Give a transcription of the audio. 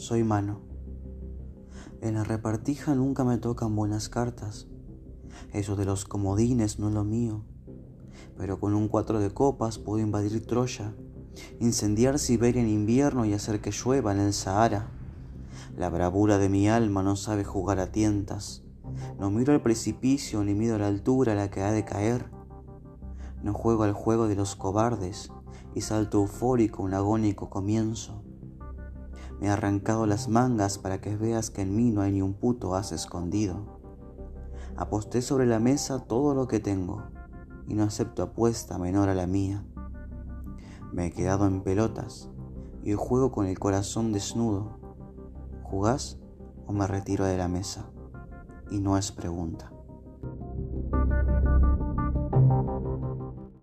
soy mano. En la repartija nunca me tocan buenas cartas. Eso de los comodines no es lo mío. Pero con un cuatro de copas puedo invadir Troya, incendiar Siberia en invierno y hacer que llueva en el Sahara. La bravura de mi alma no sabe jugar a tientas. No miro al precipicio ni mido la altura a la que ha de caer. No juego al juego de los cobardes y salto eufórico un agónico comienzo. Me he arrancado las mangas para que veas que en mí no hay ni un puto as escondido. Aposté sobre la mesa todo lo que tengo y no acepto apuesta menor a la mía. Me he quedado en pelotas y juego con el corazón desnudo. ¿Jugás o me retiro de la mesa? Y no es pregunta.